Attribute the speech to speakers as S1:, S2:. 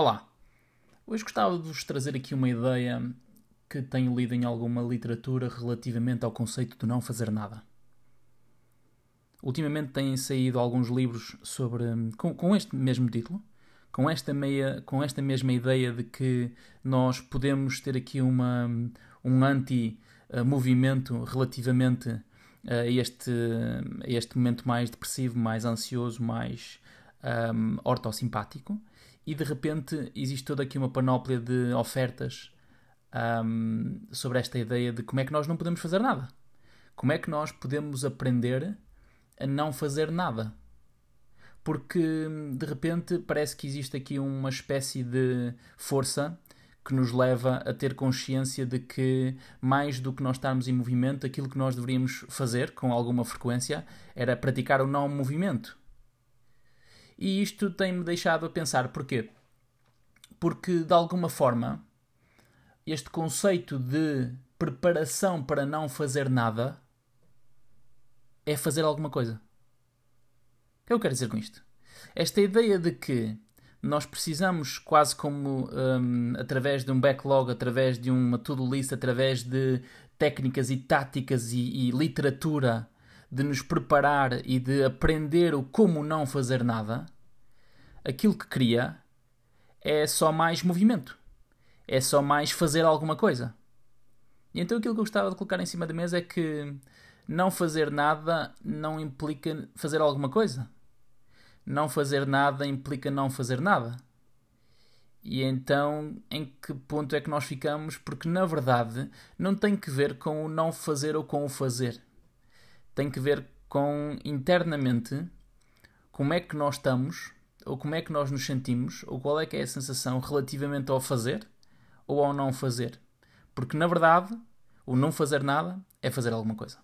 S1: Olá! Hoje gostava de vos trazer aqui uma ideia que tenho lido em alguma literatura relativamente ao conceito de não fazer nada. Ultimamente têm saído alguns livros sobre com, com este mesmo título, com esta, meia, com esta mesma ideia de que nós podemos ter aqui uma, um anti-movimento relativamente a este, a este momento mais depressivo, mais ansioso, mais um, ortossimpático e de repente existe toda aqui uma panóplia de ofertas um, sobre esta ideia de como é que nós não podemos fazer nada. Como é que nós podemos aprender a não fazer nada? Porque de repente parece que existe aqui uma espécie de força que nos leva a ter consciência de que, mais do que nós estarmos em movimento, aquilo que nós deveríamos fazer com alguma frequência era praticar o não movimento. E isto tem-me deixado a pensar porquê? Porque, de alguma forma, este conceito de preparação para não fazer nada é fazer alguma coisa. O que eu quero dizer com isto? Esta ideia de que nós precisamos, quase como um, através de um backlog, através de uma to-do list, através de técnicas e táticas e, e literatura de nos preparar e de aprender o como não fazer nada, aquilo que cria é só mais movimento. É só mais fazer alguma coisa. E então aquilo que eu gostava de colocar em cima da mesa é que não fazer nada não implica fazer alguma coisa. Não fazer nada implica não fazer nada. E então, em que ponto é que nós ficamos? Porque na verdade não tem que ver com o não fazer ou com o fazer tem que ver com internamente como é que nós estamos, ou como é que nós nos sentimos, ou qual é que é a sensação relativamente ao fazer ou ao não fazer. Porque na verdade, o não fazer nada é fazer alguma coisa.